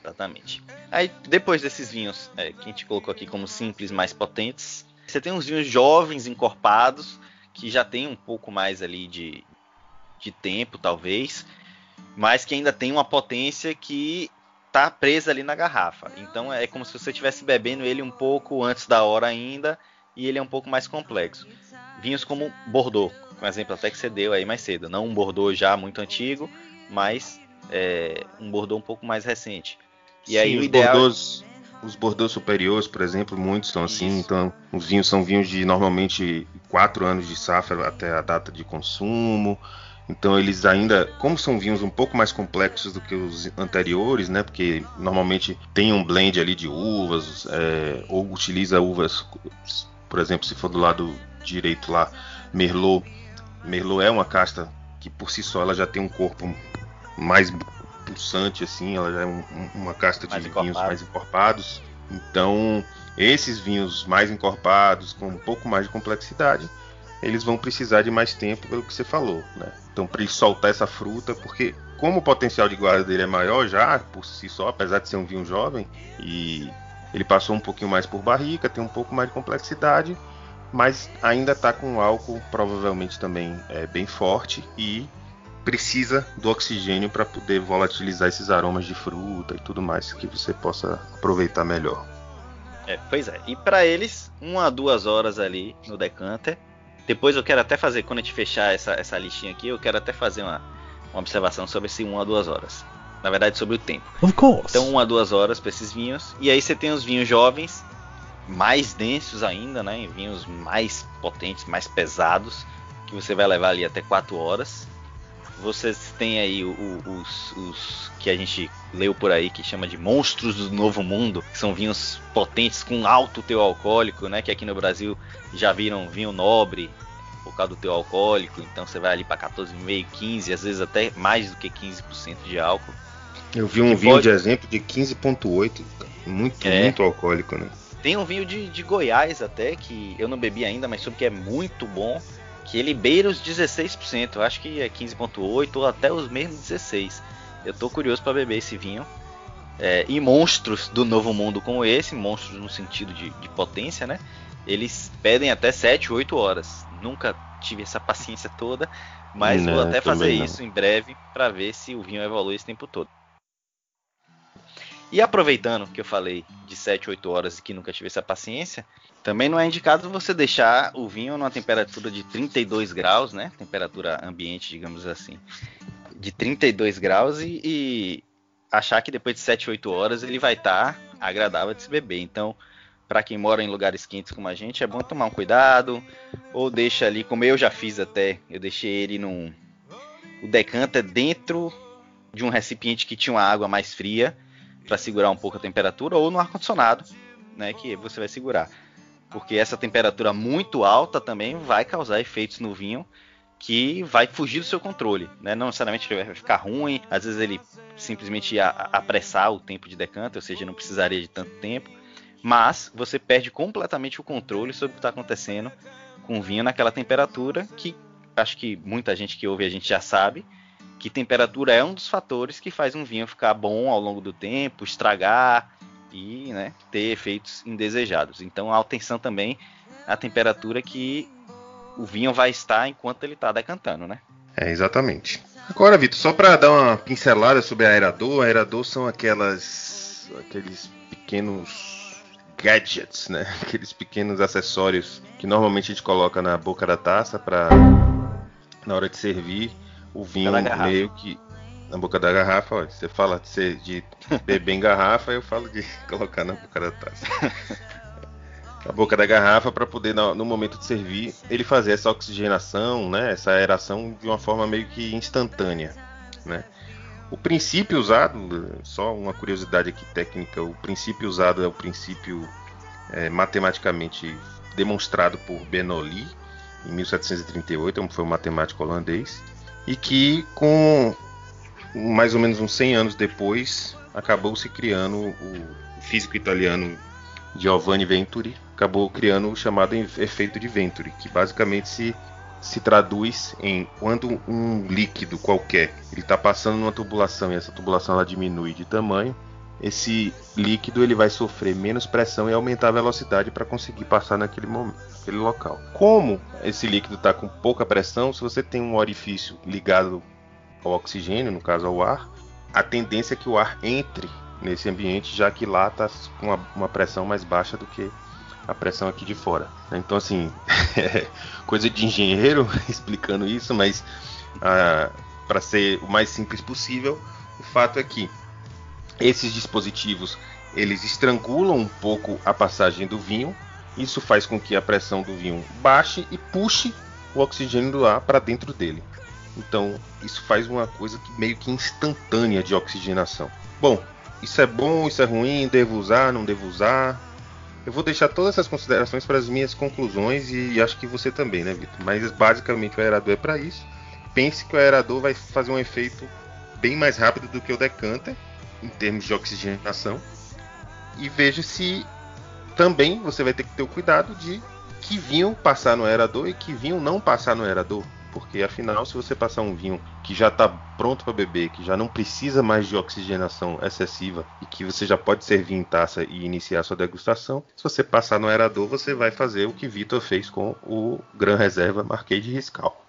Exatamente. Aí depois desses vinhos é, que a gente colocou aqui como simples, mais potentes, você tem uns vinhos jovens, encorpados, que já tem um pouco mais ali de, de tempo, talvez, mas que ainda tem uma potência que tá presa ali na garrafa. Então é como se você estivesse bebendo ele um pouco antes da hora ainda e ele é um pouco mais complexo. Vinhos como Bordeaux, um exemplo até que você deu aí mais cedo, não um Bordeaux já muito antigo, mas é, um Bordeaux um pouco mais recente. E Sim, aí o ideal Bordeaux, Os Bordeaux superiores, por exemplo, muitos são assim. Isso. Então, os vinhos são vinhos de normalmente 4 anos de safra até a data de consumo. Então eles ainda, como são vinhos um pouco mais complexos do que os anteriores, né? Porque normalmente tem um blend ali de uvas, é, ou utiliza uvas, por exemplo, se for do lado direito lá, Merlot. Merlot é uma casta que por si só ela já tem um corpo mais pulsante assim, ela já é um, uma casta de vinhos mais encorpados. Então esses vinhos mais encorpados, com um pouco mais de complexidade, eles vão precisar de mais tempo, pelo que você falou, né? Então, para ele soltar essa fruta, porque como o potencial de guarda dele é maior já por si só, apesar de ser um vinho jovem, e ele passou um pouquinho mais por barrica, tem um pouco mais de complexidade, mas ainda está com álcool provavelmente também é, bem forte e precisa do oxigênio para poder volatilizar esses aromas de fruta e tudo mais que você possa aproveitar melhor. É, pois é. E para eles, uma a duas horas ali no decanter depois eu quero até fazer, quando a gente fechar essa, essa listinha aqui, eu quero até fazer uma, uma observação sobre esse 1 a 2 horas. Na verdade, sobre o tempo. Of course. Então, 1 a 2 horas para esses vinhos. E aí você tem os vinhos jovens, mais densos ainda, né? Vinhos mais potentes, mais pesados, que você vai levar ali até 4 horas. Vocês têm aí o, o, os, os, que a gente leu por aí que chama de monstros do novo mundo, que são vinhos potentes com alto teor alcoólico, né? Que aqui no Brasil já viram vinho nobre por causa do teor alcoólico, então você vai ali para 14,5, 15, às vezes até mais do que 15% de álcool. Eu vi um vinho pode... de exemplo de 15,8, muito, é. muito alcoólico, né? Tem um vinho de, de Goiás até, que eu não bebi ainda, mas soube que é muito bom, que ele beira os 16%, eu acho que é 15,8 ou até os mesmos 16%. Eu tô curioso para beber esse vinho. É, e monstros do novo mundo como esse, monstros no sentido de, de potência, né? Eles pedem até 7, 8 horas. Nunca tive essa paciência toda, mas não, vou até fazer não. isso em breve para ver se o vinho evolui esse tempo todo. E aproveitando que eu falei de 7, 8 horas e que nunca tive essa paciência, também não é indicado você deixar o vinho numa temperatura de 32 graus, né? Temperatura ambiente, digamos assim. De 32 graus e, e achar que depois de 7, 8 horas ele vai estar tá agradável de se beber. Então, para quem mora em lugares quentes como a gente, é bom tomar um cuidado. Ou deixa ali, como eu já fiz até, eu deixei ele num. O decanter dentro de um recipiente que tinha uma água mais fria para segurar um pouco a temperatura, ou no ar-condicionado, né? Que você vai segurar. Porque essa temperatura muito alta também vai causar efeitos no vinho que vai fugir do seu controle, né? Não necessariamente vai ficar ruim, às vezes ele simplesmente ia apressar o tempo de decanter, ou seja, não precisaria de tanto tempo mas você perde completamente o controle sobre o que está acontecendo com o vinho naquela temperatura que acho que muita gente que ouve a gente já sabe que temperatura é um dos fatores que faz um vinho ficar bom ao longo do tempo, estragar e né, ter efeitos indesejados. Então, atenção também à temperatura que o vinho vai estar enquanto ele está decantando, né? É, exatamente. Agora, Vitor, só para dar uma pincelada sobre a aerador, a aerador são aquelas aqueles pequenos gadgets, né? Aqueles pequenos acessórios que normalmente a gente coloca na boca da taça para na hora de servir o vinho meio que na boca da garrafa. Olha, você fala de, ser, de beber em garrafa, eu falo de colocar na boca da taça. na boca da garrafa para poder no, no, momento de servir ele fazer essa oxigenação, né? Essa aeração de uma forma meio que instantânea, né? O princípio usado, só uma curiosidade aqui técnica, o princípio usado é o princípio é, matematicamente demonstrado por Bernoulli em 1738, foi um matemático holandês, e que com mais ou menos uns 100 anos depois acabou se criando o físico italiano Giovanni Venturi, acabou criando o chamado efeito de Venturi, que basicamente se se traduz em quando um líquido qualquer ele está passando numa tubulação e essa tubulação ela diminui de tamanho, esse líquido ele vai sofrer menos pressão e aumentar a velocidade para conseguir passar naquele momento, naquele local. Como esse líquido está com pouca pressão, se você tem um orifício ligado ao oxigênio, no caso ao ar, a tendência é que o ar entre nesse ambiente, já que lá está com uma, pressão mais baixa do que a pressão aqui de fora. Então, assim, coisa de engenheiro explicando isso, mas ah, para ser o mais simples possível, o fato é que esses dispositivos eles estrangulam um pouco a passagem do vinho. Isso faz com que a pressão do vinho baixe e puxe o oxigênio do ar para dentro dele. Então, isso faz uma coisa que meio que instantânea de oxigenação. Bom, isso é bom, isso é ruim, devo usar, não devo usar. Eu vou deixar todas essas considerações para as minhas conclusões e acho que você também, né, Vitor? Mas basicamente o aerador é para isso. Pense que o aerador vai fazer um efeito bem mais rápido do que o decanter em termos de oxigenação. E veja se também você vai ter que ter o cuidado de que vinho passar no aerador e que vinho não passar no aerador. Porque afinal, se você passar um vinho que já está pronto para beber, que já não precisa mais de oxigenação excessiva e que você já pode servir em taça e iniciar sua degustação, se você passar no aerador, você vai fazer o que Vitor fez com o Gran Reserva Marquês de Riscal.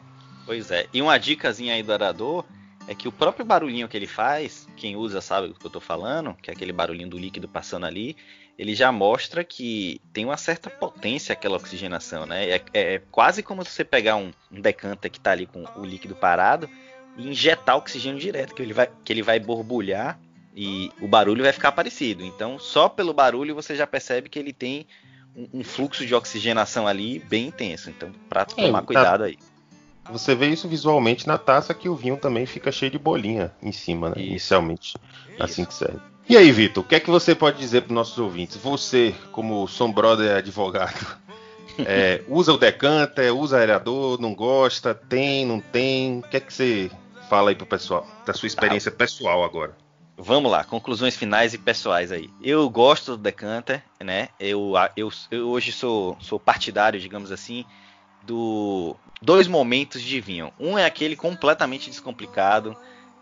Pois é. E uma dicasinha aí do aerador é que o próprio barulhinho que ele faz, quem usa sabe do que eu estou falando, que é aquele barulhinho do líquido passando ali, ele já mostra que tem uma certa potência aquela oxigenação, né? É, é quase como se você pegar um, um decanter que está ali com o líquido parado e injetar oxigênio direto, que ele vai, que ele vai borbulhar e o barulho vai ficar parecido. Então, só pelo barulho você já percebe que ele tem um, um fluxo de oxigenação ali bem intenso. Então, para é, tomar tá. cuidado aí. Você vê isso visualmente na taça que o vinho também fica cheio de bolinha em cima, né? Inicialmente. Isso. Assim que serve. E aí, Vitor, o que é que você pode dizer para os nossos ouvintes? Você, como Som Brother advogado, é, usa o decanter, usa aerador, não gosta, tem, não tem? O que é que você fala aí pro pessoal, da sua experiência pessoal agora? Vamos lá, conclusões finais e pessoais aí. Eu gosto do decanter, né? Eu, eu, eu hoje sou, sou partidário, digamos assim, do dois momentos de vinho. Um é aquele completamente descomplicado,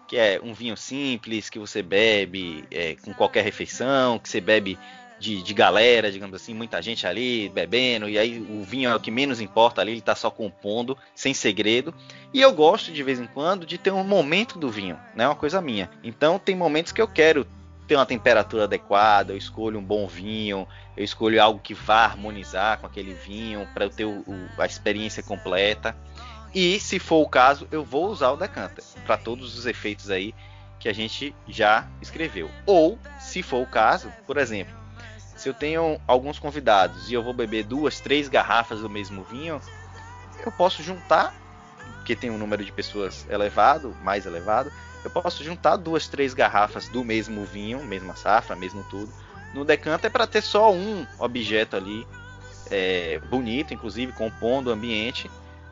que é um vinho simples que você bebe é, com qualquer refeição, que você bebe de, de, galera, digamos assim, muita gente ali bebendo, e aí o vinho é o que menos importa ali, ele tá só compondo, sem segredo. E eu gosto de vez em quando de ter um momento do vinho, né? Uma coisa minha. Então tem momentos que eu quero ter uma temperatura adequada, eu escolho um bom vinho, eu escolho algo que vá harmonizar com aquele vinho para eu ter o, o, a experiência completa. E se for o caso, eu vou usar o decanter para todos os efeitos aí que a gente já escreveu. Ou, se for o caso, por exemplo, se eu tenho alguns convidados e eu vou beber duas, três garrafas do mesmo vinho, eu posso juntar, porque tem um número de pessoas elevado, mais elevado, eu posso juntar duas, três garrafas do mesmo vinho, mesma safra, mesmo tudo, no decanter para ter só um objeto ali é, bonito, inclusive compondo o ambiente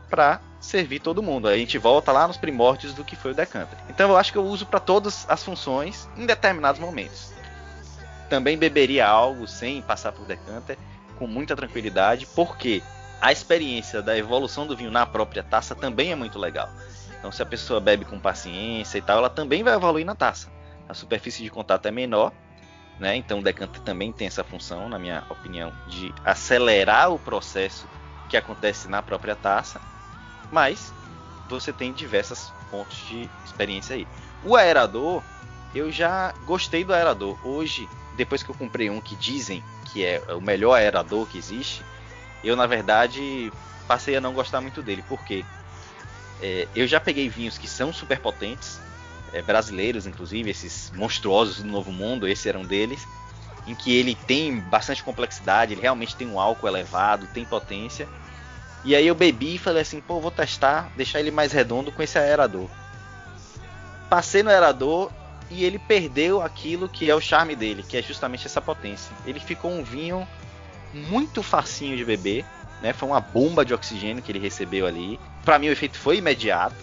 para servir todo mundo. A gente volta lá nos primórdios do que foi o decanter. Então eu acho que eu uso para todas as funções em determinados momentos. Também beberia algo sem passar por decanter com muita tranquilidade, porque a experiência da evolução do vinho na própria taça também é muito legal. Então se a pessoa bebe com paciência e tal, ela também vai evoluir na taça. A superfície de contato é menor, né? Então o decanter também tem essa função, na minha opinião, de acelerar o processo que acontece na própria taça mas você tem diversos pontos de experiência aí. O aerador, eu já gostei do aerador. Hoje, depois que eu comprei um que dizem que é o melhor aerador que existe, eu na verdade passei a não gostar muito dele. Por quê? É, eu já peguei vinhos que são super potentes, é, brasileiros inclusive, esses monstruosos do Novo Mundo, esse era um deles, em que ele tem bastante complexidade, ele realmente tem um álcool elevado, tem potência, e aí eu bebi e falei assim, pô, vou testar, deixar ele mais redondo com esse aerador. Passei no aerador e ele perdeu aquilo que é o charme dele, que é justamente essa potência. Ele ficou um vinho muito facinho de beber, né? Foi uma bomba de oxigênio que ele recebeu ali. Para mim o efeito foi imediato,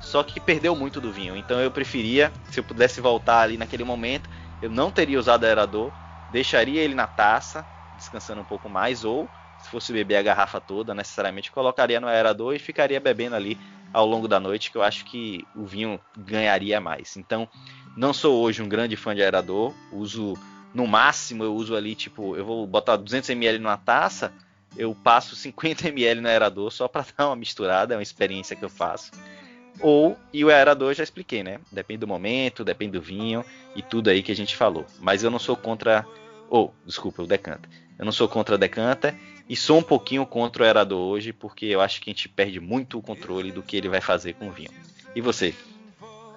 só que perdeu muito do vinho. Então eu preferia, se eu pudesse voltar ali naquele momento, eu não teria usado aerador, deixaria ele na taça, descansando um pouco mais, ou se fosse beber a garrafa toda, necessariamente colocaria no aerador e ficaria bebendo ali ao longo da noite, que eu acho que o vinho ganharia mais. Então, não sou hoje um grande fã de aerador, uso no máximo eu uso ali tipo, eu vou botar 200 ml numa taça, eu passo 50 ml no aerador só para dar uma misturada, é uma experiência que eu faço. Ou, e o aerador já expliquei, né? Depende do momento, depende do vinho e tudo aí que a gente falou. Mas eu não sou contra. Ou, oh, desculpa, o decanter. Eu não sou contra o decanter e sou um pouquinho contra o Aerador hoje, porque eu acho que a gente perde muito o controle do que ele vai fazer com o vinho. E você?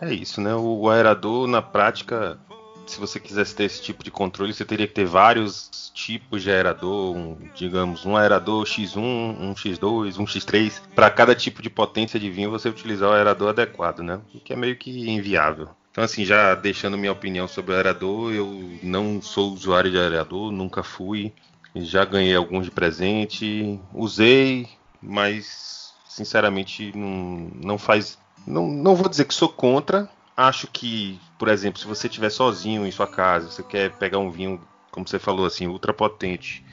É isso, né? O aerador, na prática, se você quisesse ter esse tipo de controle, você teria que ter vários tipos de aerador, um, digamos, um aerador X1, um X2, um X3. Para cada tipo de potência de vinho, você utilizar o aerador adequado, né? O que é meio que inviável. Então, assim, já deixando minha opinião sobre o aerador, eu não sou usuário de aerador, nunca fui. Já ganhei alguns de presente, usei, mas sinceramente não, não faz. Não, não vou dizer que sou contra, acho que, por exemplo, se você estiver sozinho em sua casa, você quer pegar um vinho, como você falou assim, ultra potente,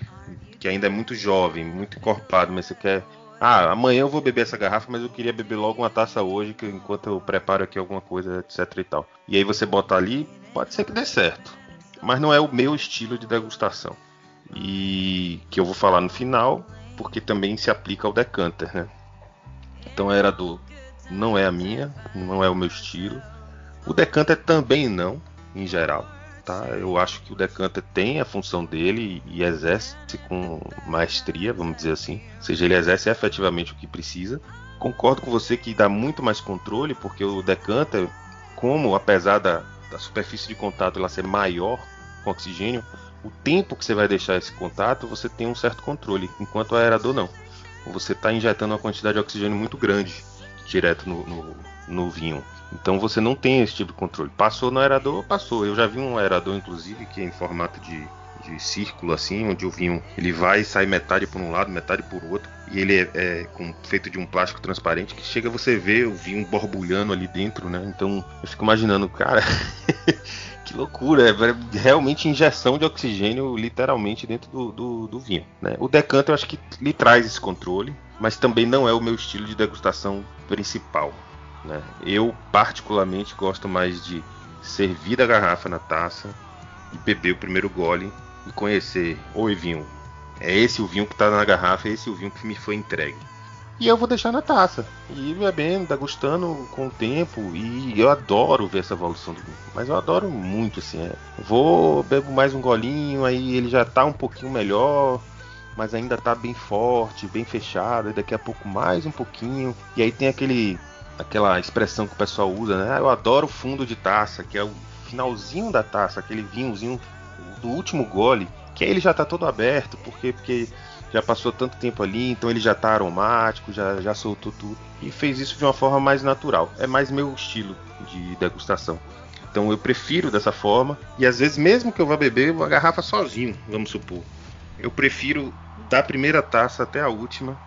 que ainda é muito jovem, muito encorpado, mas você quer. Ah, amanhã eu vou beber essa garrafa, mas eu queria beber logo uma taça hoje, que enquanto eu preparo aqui alguma coisa, etc e tal. E aí você bota ali, pode ser que dê certo. Mas não é o meu estilo de degustação. E que eu vou falar no final, porque também se aplica ao decanter, né? Então era do não é a minha, não é o meu estilo. O decanter também não, em geral. Tá? Eu acho que o decanter tem a função dele e exerce com maestria, vamos dizer assim. Ou seja, ele exerce efetivamente o que precisa. Concordo com você que dá muito mais controle, porque o decanter, como apesar da, da superfície de contato ela ser maior com oxigênio, o tempo que você vai deixar esse contato, você tem um certo controle, enquanto o aerador não. Você está injetando uma quantidade de oxigênio muito grande direto no, no, no vinho. Então você não tem esse tipo de controle. Passou no aerador, passou. Eu já vi um aerador, inclusive, que é em formato de, de círculo, assim, onde o vinho ele vai e sai metade por um lado, metade por outro. E ele é, é com, feito de um plástico transparente que chega você ver o vinho borbulhando ali dentro, né? Então eu fico imaginando, cara, que loucura, é realmente injeção de oxigênio literalmente dentro do, do, do vinho. Né? O decanter eu acho que lhe traz esse controle, mas também não é o meu estilo de degustação principal. Né? Eu, particularmente, gosto mais de servir a garrafa na taça e beber o primeiro gole e conhecer. Oi, vinho. É esse o vinho que está na garrafa, é esse o vinho que me foi entregue. E eu vou deixar na taça. E bebendo, degustando com o tempo. E eu adoro ver essa evolução do vinho. Mas eu adoro muito, assim. É. Vou, bebo mais um golinho, aí ele já está um pouquinho melhor mas ainda está bem forte, bem fechado, e daqui a pouco mais um pouquinho. E aí tem aquele aquela expressão que o pessoal usa, né? Ah, eu adoro fundo de taça, que é o finalzinho da taça, aquele vinhozinho do último gole, que aí ele já está todo aberto, porque porque já passou tanto tempo ali, então ele já está aromático, já, já soltou tudo e fez isso de uma forma mais natural. É mais meu estilo de degustação. Então eu prefiro dessa forma e às vezes mesmo que eu vá beber uma garrafa sozinho, vamos supor, eu prefiro da primeira taça até a última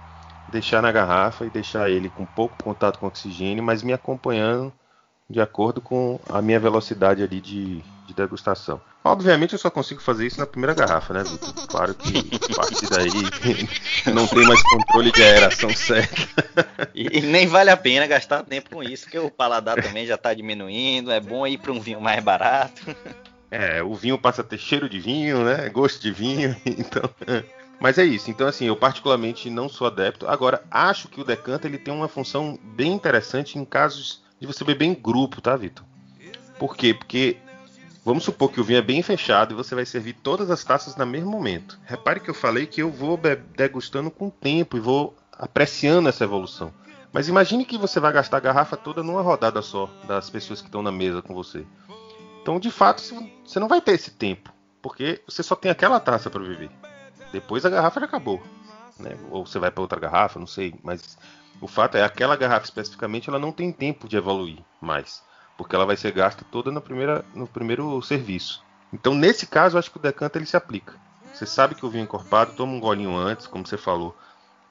deixar na garrafa e deixar ele com pouco contato com oxigênio, mas me acompanhando de acordo com a minha velocidade ali de, de degustação. Obviamente eu só consigo fazer isso na primeira garrafa, né, Vitor? Claro que a partir daí não tem mais controle de aeração certa. E, e, nem vale a pena gastar tempo com isso, porque o paladar também já está diminuindo, é bom ir para um vinho mais barato. É, o vinho passa a ter cheiro de vinho, né? Gosto de vinho, então mas é isso. Então, assim, eu particularmente não sou adepto. Agora, acho que o decanter ele tem uma função bem interessante em casos de você beber em grupo, tá, Vitor? Por quê? Porque vamos supor que o vinho é bem fechado e você vai servir todas as taças no mesmo momento. Repare que eu falei que eu vou degustando com o tempo e vou apreciando essa evolução. Mas imagine que você vai gastar a garrafa toda numa rodada só das pessoas que estão na mesa com você. Então, de fato, você não vai ter esse tempo, porque você só tem aquela taça para beber. Depois a garrafa já acabou. Né? Ou você vai para outra garrafa, não sei. Mas o fato é aquela garrafa especificamente ela não tem tempo de evoluir mais. Porque ela vai ser gasta toda no, primeira, no primeiro serviço. Então, nesse caso, eu acho que o decanter ele se aplica. Você sabe que o vinho encorpado, toma um golinho antes, como você falou.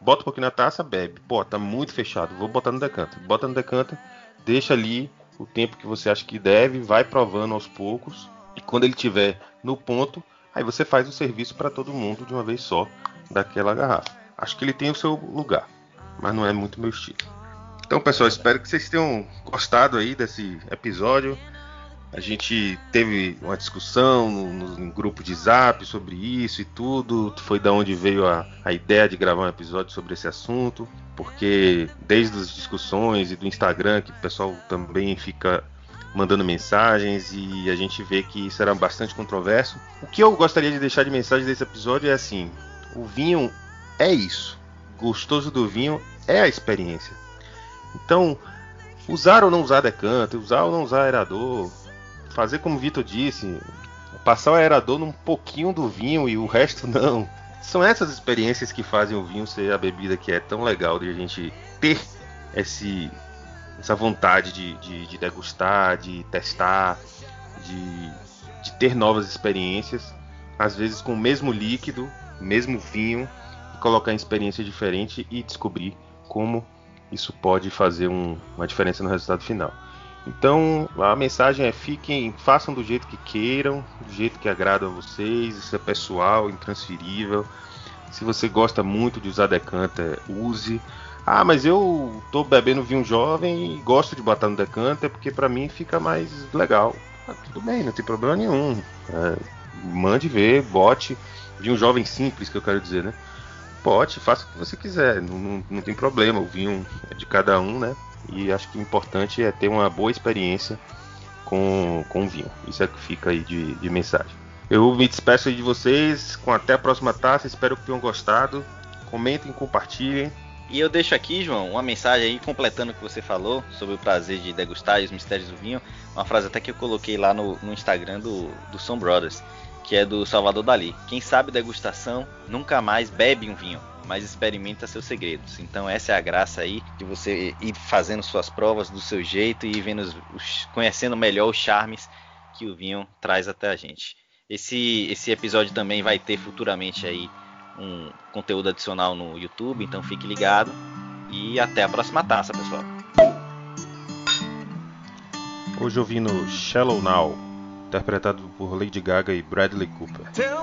Bota um pouquinho na taça, bebe. Pô, tá muito fechado. Vou botar no decanter. Bota no decanter, deixa ali o tempo que você acha que deve, vai provando aos poucos. E quando ele tiver no ponto, Aí você faz o serviço para todo mundo de uma vez só daquela garrafa. Acho que ele tem o seu lugar, mas não é muito meu estilo. Então, pessoal, espero que vocês tenham gostado aí desse episódio. A gente teve uma discussão no, no, grupo de zap sobre isso e tudo. Foi da onde veio a, a ideia de gravar um episódio sobre esse assunto. Porque desde as discussões e do Instagram, que o pessoal também fica mandando mensagens e a gente vê que isso era bastante controverso. O que eu gostaria de deixar de mensagem desse episódio é assim: o vinho é isso. Gostoso do vinho é a experiência. Então, usar ou não usar decanter, usar ou não usar aerador, fazer como o Vitor disse, passar o aerador num pouquinho do vinho e o resto não. São essas experiências que fazem o vinho ser a bebida que é tão legal de a gente ter esse, essa vontade de, de, de degustar, de testar, de, de ter novas experiências, às vezes com o mesmo líquido, mesmo vinho, colocar em experiência diferente e descobrir como isso pode fazer um, uma diferença no resultado final. Então a mensagem é fiquem, façam do jeito que queiram, do jeito que agrada a vocês, isso é pessoal, intransferível. Se você gosta muito de usar decanter, use. Ah, mas eu tô bebendo vinho jovem e gosto de botar no decanter porque para mim fica mais legal. Ah, tudo bem, não tem problema nenhum. É, mande ver, bote. Vinho jovem simples, que eu quero dizer, né? Bote, faça o que você quiser, não, não, não tem problema. O vinho é de cada um, né? E acho que o importante é ter uma boa experiência com, com o vinho. Isso é que fica aí de, de mensagem. Eu me despeço aí de vocês com até a próxima taça. Espero que tenham gostado. Comentem, compartilhem. E eu deixo aqui, João, uma mensagem aí completando o que você falou sobre o prazer de degustar e os mistérios do vinho. Uma frase até que eu coloquei lá no, no Instagram do, do Som Brothers, que é do Salvador Dali. Quem sabe degustação nunca mais bebe um vinho mas experimenta seus segredos. Então essa é a graça aí de você ir fazendo suas provas do seu jeito e vendo os, conhecendo melhor os charmes que o vinho traz até a gente. Esse, esse episódio também vai ter futuramente aí um conteúdo adicional no YouTube, então fique ligado e até a próxima taça, pessoal. Hoje ouvindo Shallow Now, interpretado por Lady Gaga e Bradley Cooper. Tell